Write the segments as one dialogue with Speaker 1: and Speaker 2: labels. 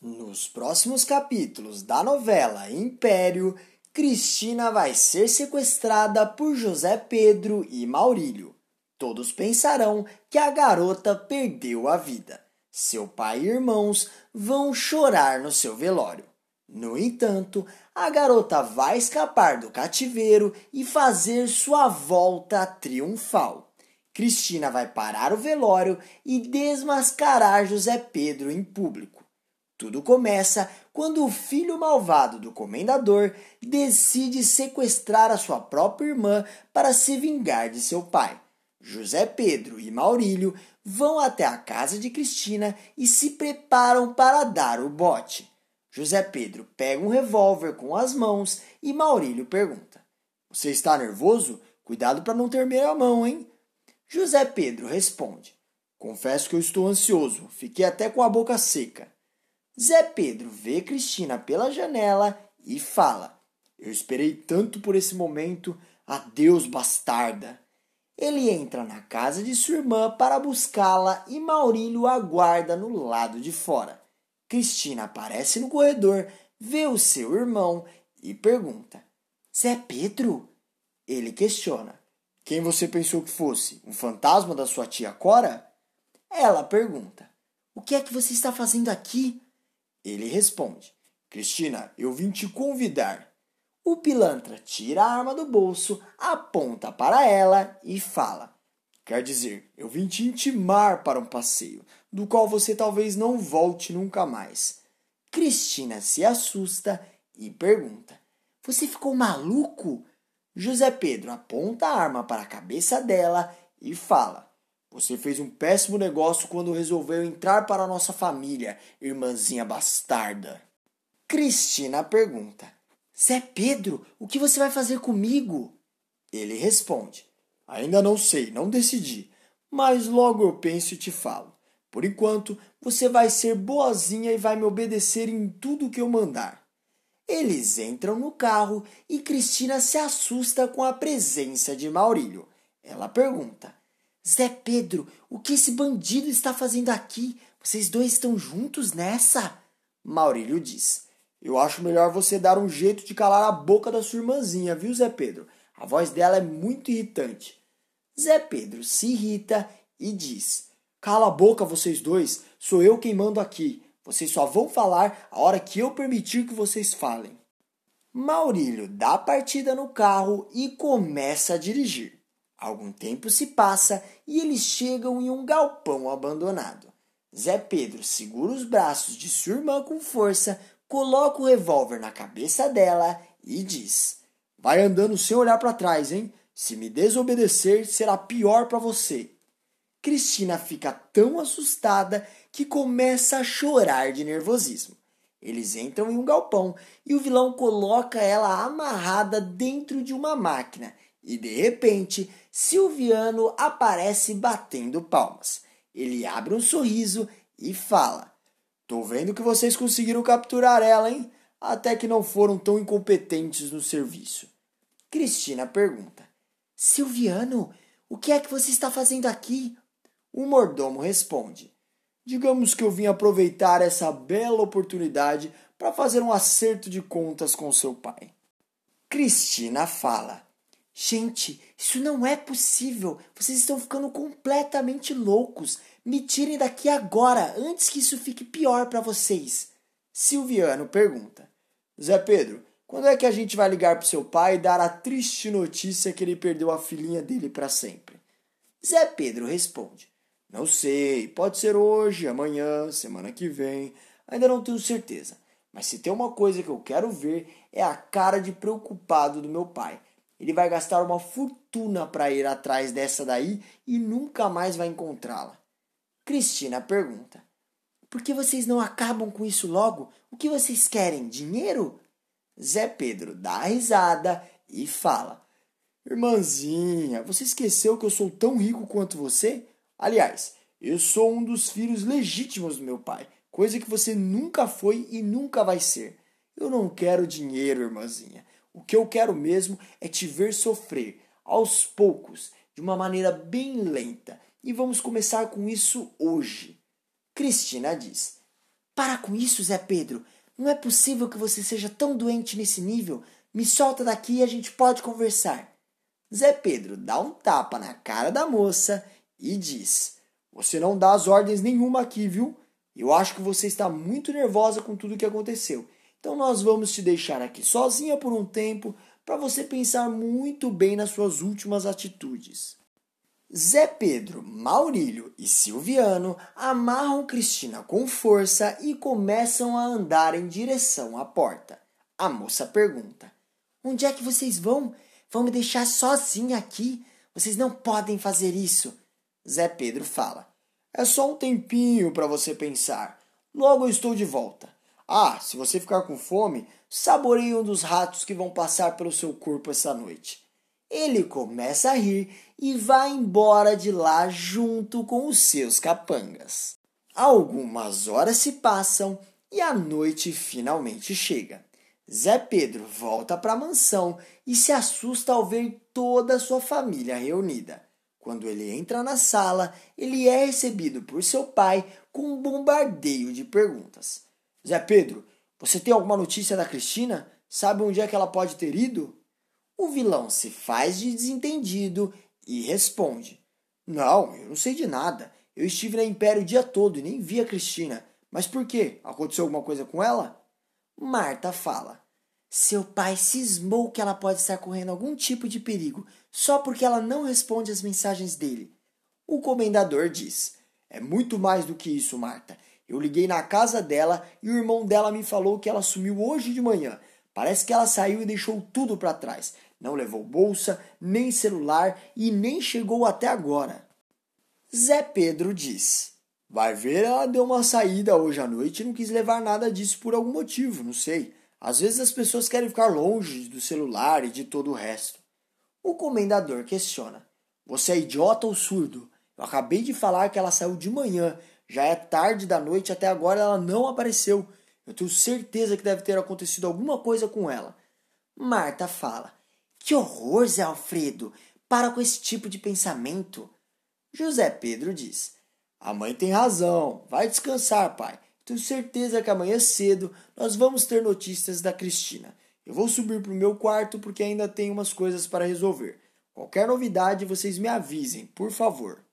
Speaker 1: Nos próximos capítulos da novela Império, Cristina vai ser sequestrada por José Pedro e Maurílio. Todos pensarão que a garota perdeu a vida. Seu pai e irmãos vão chorar no seu velório. No entanto, a garota vai escapar do cativeiro e fazer sua volta triunfal. Cristina vai parar o velório e desmascarar José Pedro em público. Tudo começa quando o filho malvado do comendador decide sequestrar a sua própria irmã para se vingar de seu pai. José Pedro e Maurílio vão até a casa de Cristina e se preparam para dar o bote. José Pedro pega um revólver com as mãos e Maurílio pergunta: Você está nervoso? Cuidado para não ter a mão, hein? José Pedro responde: Confesso que eu estou ansioso, fiquei até com a boca seca. Zé Pedro vê Cristina pela janela e fala: Eu esperei tanto por esse momento, adeus, bastarda. Ele entra na casa de sua irmã para buscá-la e Maurílio aguarda no lado de fora. Cristina aparece no corredor, vê o seu irmão e pergunta: Zé Pedro? Ele questiona: Quem você pensou que fosse? Um fantasma da sua tia Cora? Ela pergunta: O que é que você está fazendo aqui? Ele responde: Cristina, eu vim te convidar. O pilantra tira a arma do bolso, aponta para ela e fala: Quer dizer, eu vim te intimar para um passeio, do qual você talvez não volte nunca mais. Cristina se assusta e pergunta: Você ficou maluco? José Pedro aponta a arma para a cabeça dela e fala: você fez um péssimo negócio quando resolveu entrar para a nossa família, irmãzinha bastarda. Cristina pergunta: Zé Pedro, o que você vai fazer comigo? Ele responde: Ainda não sei, não decidi, mas logo eu penso e te falo. Por enquanto, você vai ser boazinha e vai me obedecer em tudo que eu mandar. Eles entram no carro e Cristina se assusta com a presença de Maurílio. Ela pergunta: Zé Pedro, o que esse bandido está fazendo aqui? Vocês dois estão juntos nessa? Maurílio diz: Eu acho melhor você dar um jeito de calar a boca da sua irmãzinha, viu, Zé Pedro? A voz dela é muito irritante. Zé Pedro se irrita e diz: Cala a boca, vocês dois, sou eu quem mando aqui. Vocês só vão falar a hora que eu permitir que vocês falem. Maurílio dá partida no carro e começa a dirigir. Algum tempo se passa e eles chegam em um galpão abandonado. Zé Pedro segura os braços de sua irmã com força, coloca o revólver na cabeça dela e diz: Vai andando sem olhar para trás, hein? Se me desobedecer, será pior para você. Cristina fica tão assustada que começa a chorar de nervosismo. Eles entram em um galpão e o vilão coloca ela amarrada dentro de uma máquina e de repente Silviano aparece batendo palmas. Ele abre um sorriso e fala: Tô vendo que vocês conseguiram capturar ela, hein? Até que não foram tão incompetentes no serviço. Cristina pergunta: Silviano, o que é que você está fazendo aqui? O mordomo responde: Digamos que eu vim aproveitar essa bela oportunidade para fazer um acerto de contas com seu pai. Cristina fala: Gente, isso não é possível. Vocês estão ficando completamente loucos. Me tirem daqui agora, antes que isso fique pior para vocês. Silviano pergunta: Zé Pedro, quando é que a gente vai ligar pro seu pai e dar a triste notícia que ele perdeu a filhinha dele para sempre? Zé Pedro responde: Não sei, pode ser hoje, amanhã, semana que vem, ainda não tenho certeza. Mas se tem uma coisa que eu quero ver é a cara de preocupado do meu pai. Ele vai gastar uma fortuna para ir atrás dessa daí e nunca mais vai encontrá-la. Cristina pergunta: Por que vocês não acabam com isso logo? O que vocês querem? Dinheiro? Zé Pedro dá risada e fala: Irmãzinha, você esqueceu que eu sou tão rico quanto você? Aliás, eu sou um dos filhos legítimos do meu pai, coisa que você nunca foi e nunca vai ser. Eu não quero dinheiro, irmãzinha. O que eu quero mesmo é te ver sofrer, aos poucos, de uma maneira bem lenta. E vamos começar com isso hoje. Cristina diz: Para com isso, Zé Pedro. Não é possível que você seja tão doente nesse nível. Me solta daqui e a gente pode conversar. Zé Pedro dá um tapa na cara da moça e diz: Você não dá as ordens nenhuma aqui, viu? Eu acho que você está muito nervosa com tudo que aconteceu. Então nós vamos te deixar aqui sozinha por um tempo para você pensar muito bem nas suas últimas atitudes. Zé Pedro, Maurílio e Silviano amarram Cristina com força e começam a andar em direção à porta. A moça pergunta: Onde é que vocês vão? Vão me deixar sozinha aqui? Vocês não podem fazer isso. Zé Pedro fala: É só um tempinho para você pensar. Logo eu estou de volta. Ah, se você ficar com fome, saboreie um dos ratos que vão passar pelo seu corpo essa noite. Ele começa a rir e vai embora de lá junto com os seus capangas. Algumas horas se passam e a noite finalmente chega. Zé Pedro volta para a mansão e se assusta ao ver toda a sua família reunida. Quando ele entra na sala, ele é recebido por seu pai com um bombardeio de perguntas. Zé Pedro, você tem alguma notícia da Cristina? Sabe onde é que ela pode ter ido? O vilão se faz de desentendido e responde: Não, eu não sei de nada. Eu estive na Império o dia todo e nem vi a Cristina. Mas por quê? Aconteceu alguma coisa com ela? Marta fala: Seu pai cismou que ela pode estar correndo algum tipo de perigo só porque ela não responde às mensagens dele. O comendador diz: É muito mais do que isso, Marta. Eu liguei na casa dela e o irmão dela me falou que ela sumiu hoje de manhã. Parece que ela saiu e deixou tudo para trás. Não levou bolsa, nem celular e nem chegou até agora. Zé Pedro diz: Vai ver, ela deu uma saída hoje à noite e não quis levar nada disso por algum motivo, não sei. Às vezes as pessoas querem ficar longe do celular e de todo o resto. O comendador questiona: Você é idiota ou surdo? Eu acabei de falar que ela saiu de manhã já é tarde da noite, até agora ela não apareceu. Eu tenho certeza que deve ter acontecido alguma coisa com ela. Marta fala: Que horror, Zé Alfredo! Para com esse tipo de pensamento. José Pedro diz: A mãe tem razão. Vai descansar, pai. Tenho certeza que amanhã cedo nós vamos ter notícias da Cristina. Eu vou subir para o meu quarto porque ainda tenho umas coisas para resolver. Qualquer novidade, vocês me avisem, por favor.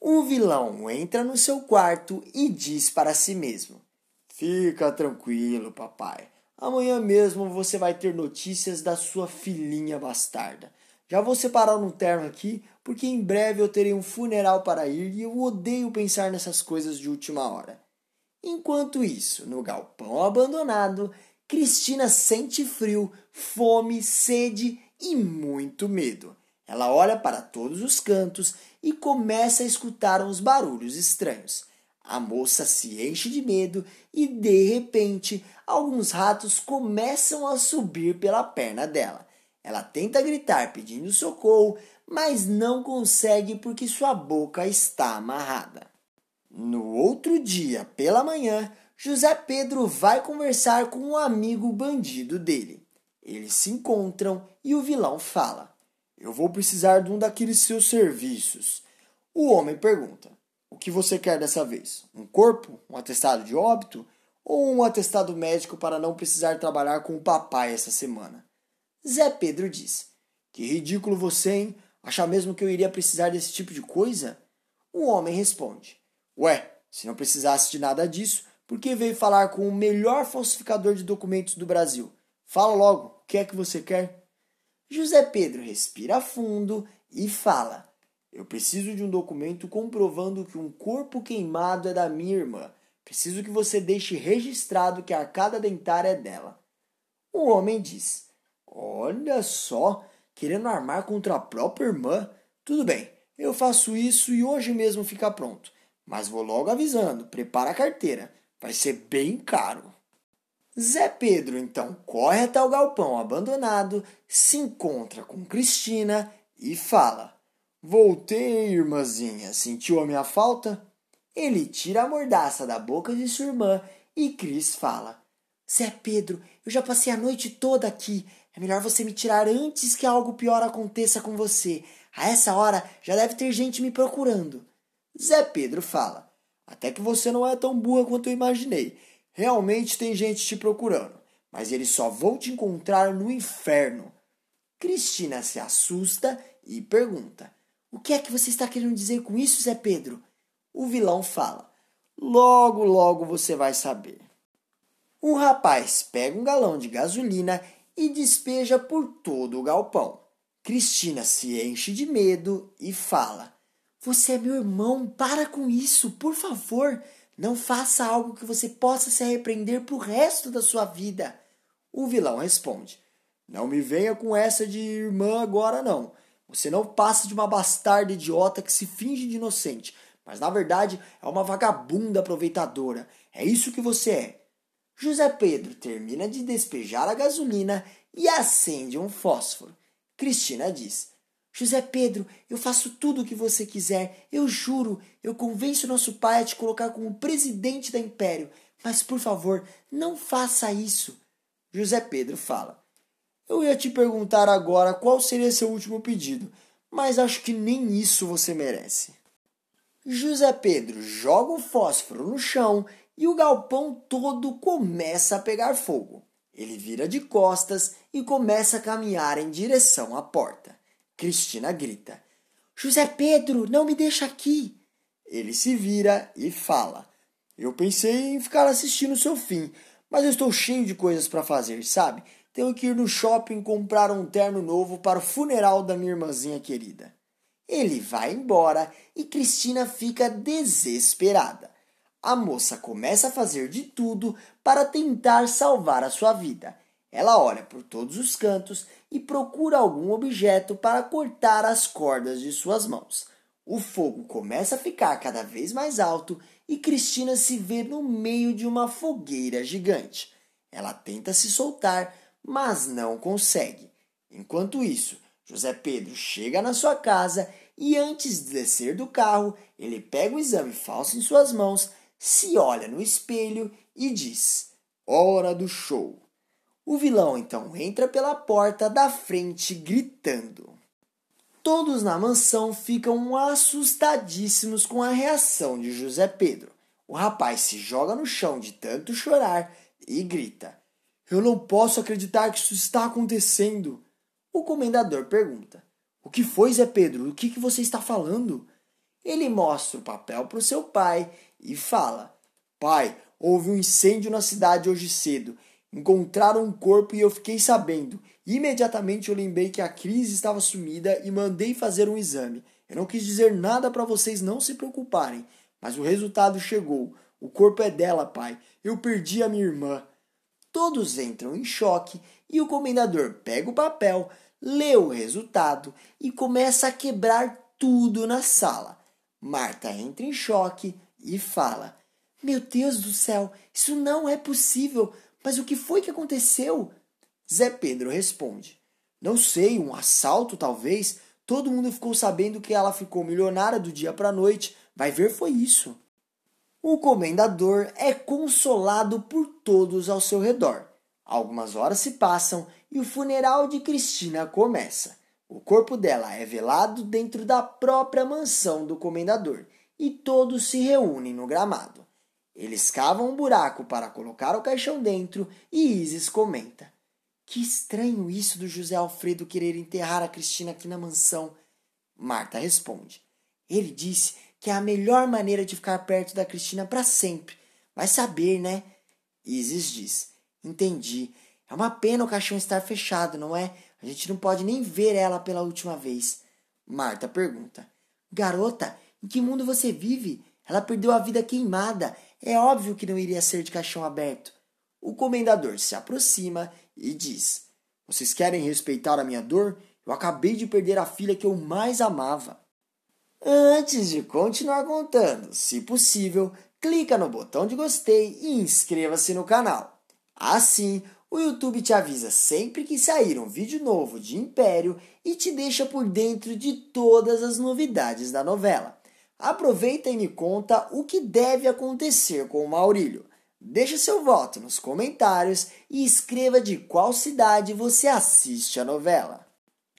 Speaker 1: O vilão entra no seu quarto e diz para si mesmo: Fica tranquilo, papai. Amanhã mesmo você vai ter notícias da sua filhinha bastarda. Já vou separar um terno aqui, porque em breve eu terei um funeral para ir e eu odeio pensar nessas coisas de última hora. Enquanto isso, no galpão abandonado, Cristina sente frio, fome, sede e muito medo. Ela olha para todos os cantos e começa a escutar uns barulhos estranhos. A moça se enche de medo e, de repente, alguns ratos começam a subir pela perna dela. Ela tenta gritar pedindo socorro, mas não consegue porque sua boca está amarrada. No outro dia, pela manhã, José Pedro vai conversar com um amigo bandido dele. Eles se encontram e o vilão fala: eu vou precisar de um daqueles seus serviços. O homem pergunta: O que você quer dessa vez? Um corpo? Um atestado de óbito? Ou um atestado médico para não precisar trabalhar com o papai essa semana? Zé Pedro diz: Que ridículo você, hein? Achar mesmo que eu iria precisar desse tipo de coisa? O homem responde: Ué, se não precisasse de nada disso, por que veio falar com o melhor falsificador de documentos do Brasil? Fala logo, o que é que você quer? José Pedro respira fundo e fala: Eu preciso de um documento comprovando que um corpo queimado é da minha irmã. Preciso que você deixe registrado que a arcada dentária é dela. O homem diz: Olha só, querendo armar contra a própria irmã. Tudo bem, eu faço isso e hoje mesmo fica pronto. Mas vou logo avisando: prepara a carteira, vai ser bem caro. Zé Pedro então corre até o galpão abandonado, se encontra com Cristina e fala: Voltei, irmãzinha, sentiu a minha falta? Ele tira a mordaça da boca de sua irmã e Cris fala: Zé Pedro, eu já passei a noite toda aqui. É melhor você me tirar antes que algo pior aconteça com você. A essa hora já deve ter gente me procurando. Zé Pedro fala: Até que você não é tão burra quanto eu imaginei. Realmente tem gente te procurando, mas eles só vão te encontrar no inferno. Cristina se assusta e pergunta: O que é que você está querendo dizer com isso, Zé Pedro? O vilão fala: Logo, logo você vai saber. Um rapaz pega um galão de gasolina e despeja por todo o galpão. Cristina se enche de medo e fala: Você é meu irmão, para com isso, por favor. Não faça algo que você possa se arrepender pro resto da sua vida. O vilão responde: Não me venha com essa de irmã agora, não. Você não passa de uma bastarda idiota que se finge de inocente, mas na verdade é uma vagabunda aproveitadora. É isso que você é. José Pedro termina de despejar a gasolina e acende um fósforo. Cristina diz: José Pedro, eu faço tudo o que você quiser. Eu juro, eu convenço nosso pai a te colocar como presidente da Império. Mas, por favor, não faça isso. José Pedro fala: Eu ia te perguntar agora qual seria seu último pedido, mas acho que nem isso você merece. José Pedro joga o fósforo no chão e o galpão todo começa a pegar fogo. Ele vira de costas e começa a caminhar em direção à porta. Cristina grita: José Pedro, não me deixa aqui! Ele se vira e fala: Eu pensei em ficar assistindo o seu fim, mas eu estou cheio de coisas para fazer, sabe? Tenho que ir no shopping comprar um terno novo para o funeral da minha irmãzinha querida. Ele vai embora e Cristina fica desesperada a moça começa a fazer de tudo para tentar salvar a sua vida. Ela olha por todos os cantos e procura algum objeto para cortar as cordas de suas mãos. O fogo começa a ficar cada vez mais alto e Cristina se vê no meio de uma fogueira gigante. Ela tenta se soltar, mas não consegue. Enquanto isso, José Pedro chega na sua casa e, antes de descer do carro, ele pega o exame falso em suas mãos se olha no espelho e diz: Hora do show. O vilão então entra pela porta da frente gritando. Todos na mansão ficam assustadíssimos com a reação de José Pedro. O rapaz se joga no chão de tanto chorar e grita: Eu não posso acreditar que isso está acontecendo. O comendador pergunta: O que foi, Zé Pedro? O que, que você está falando? Ele mostra o papel para o seu pai e fala: Pai, houve um incêndio na cidade hoje cedo. Encontraram um corpo e eu fiquei sabendo. Imediatamente eu lembrei que a crise estava sumida e mandei fazer um exame. Eu não quis dizer nada para vocês não se preocuparem, mas o resultado chegou. O corpo é dela, pai. Eu perdi a minha irmã. Todos entram em choque e o comendador pega o papel, lê o resultado e começa a quebrar tudo na sala. Marta entra em choque, e fala: Meu Deus do céu, isso não é possível, mas o que foi que aconteceu? Zé Pedro responde: Não sei, um assalto talvez. Todo mundo ficou sabendo que ela ficou milionária do dia para a noite. Vai ver, foi isso. O comendador é consolado por todos ao seu redor. Algumas horas se passam e o funeral de Cristina começa. O corpo dela é velado dentro da própria mansão do comendador e todos se reúnem no gramado. Eles cavam um buraco para colocar o caixão dentro e Isis comenta: Que estranho isso do José Alfredo querer enterrar a Cristina aqui na mansão. Marta responde: Ele disse que é a melhor maneira de ficar perto da Cristina para sempre. Vai saber, né? Isis diz: Entendi. É uma pena o caixão estar fechado, não é? A gente não pode nem ver ela pela última vez. Marta pergunta: Garota, em que mundo você vive? Ela perdeu a vida queimada. É óbvio que não iria ser de caixão aberto. O comendador se aproxima e diz: Vocês querem respeitar a minha dor? Eu acabei de perder a filha que eu mais amava. Antes de continuar contando, se possível, clica no botão de gostei e inscreva-se no canal. Assim, o YouTube te avisa sempre que sair um vídeo novo de Império e te deixa por dentro de todas as novidades da novela. Aproveita e me conta o que deve acontecer com o Maurílio. Deixe seu voto nos comentários e escreva de qual cidade você assiste a novela.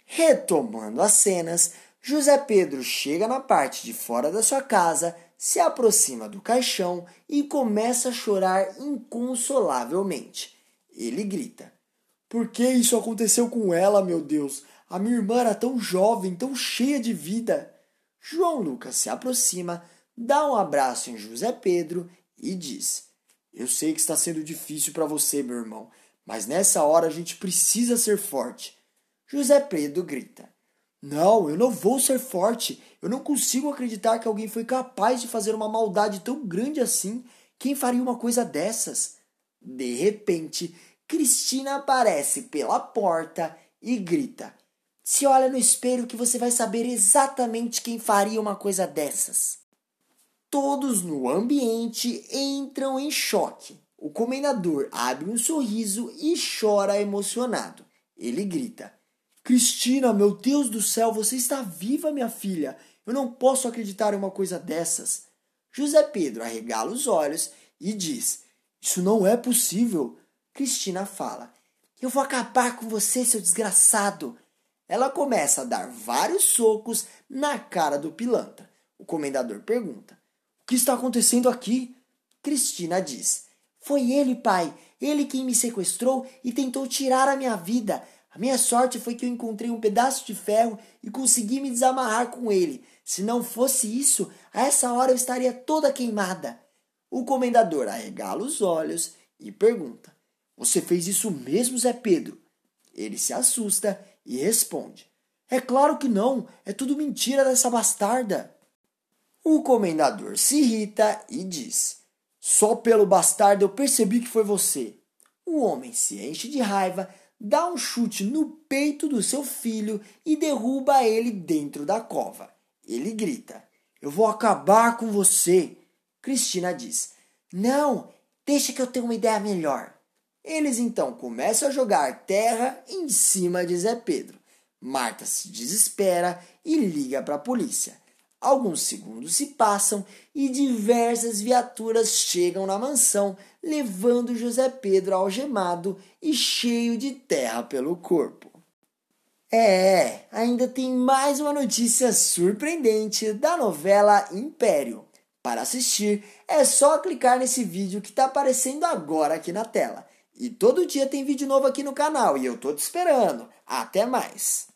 Speaker 1: Retomando as cenas, José Pedro chega na parte de fora da sua casa, se aproxima do caixão e começa a chorar inconsolavelmente. Ele grita: Por que isso aconteceu com ela, meu Deus? A minha irmã era tão jovem, tão cheia de vida. João Lucas se aproxima, dá um abraço em José Pedro e diz: Eu sei que está sendo difícil para você, meu irmão, mas nessa hora a gente precisa ser forte. José Pedro grita: Não, eu não vou ser forte. Eu não consigo acreditar que alguém foi capaz de fazer uma maldade tão grande assim. Quem faria uma coisa dessas? De repente, Cristina aparece pela porta e grita: Se olha no espelho que você vai saber exatamente quem faria uma coisa dessas. Todos no ambiente entram em choque. O comendador abre um sorriso e chora emocionado. Ele grita: Cristina, meu Deus do céu, você está viva, minha filha. Eu não posso acreditar em uma coisa dessas. José Pedro arregala os olhos e diz: Isso não é possível. Cristina fala: Eu vou acabar com você, seu desgraçado. Ela começa a dar vários socos na cara do pilantra. O comendador pergunta: O que está acontecendo aqui? Cristina diz: Foi ele, pai. Ele quem me sequestrou e tentou tirar a minha vida. A minha sorte foi que eu encontrei um pedaço de ferro e consegui me desamarrar com ele. Se não fosse isso, a essa hora eu estaria toda queimada. O comendador arregala os olhos e pergunta: Você fez isso mesmo, Zé Pedro? Ele se assusta e responde: É claro que não, é tudo mentira dessa bastarda. O comendador se irrita e diz: Só pelo bastardo eu percebi que foi você. O homem se enche de raiva, dá um chute no peito do seu filho e derruba ele dentro da cova. Ele grita: Eu vou acabar com você. Cristina diz: Não, deixa que eu tenha uma ideia melhor. Eles então começam a jogar terra em cima de Zé Pedro. Marta se desespera e liga para a polícia. Alguns segundos se passam e diversas viaturas chegam na mansão, levando José Pedro algemado e cheio de terra pelo corpo. É, ainda tem mais uma notícia surpreendente da novela Império. Para assistir, é só clicar nesse vídeo que está aparecendo agora aqui na tela. E todo dia tem vídeo novo aqui no canal e eu tô te esperando. Até mais!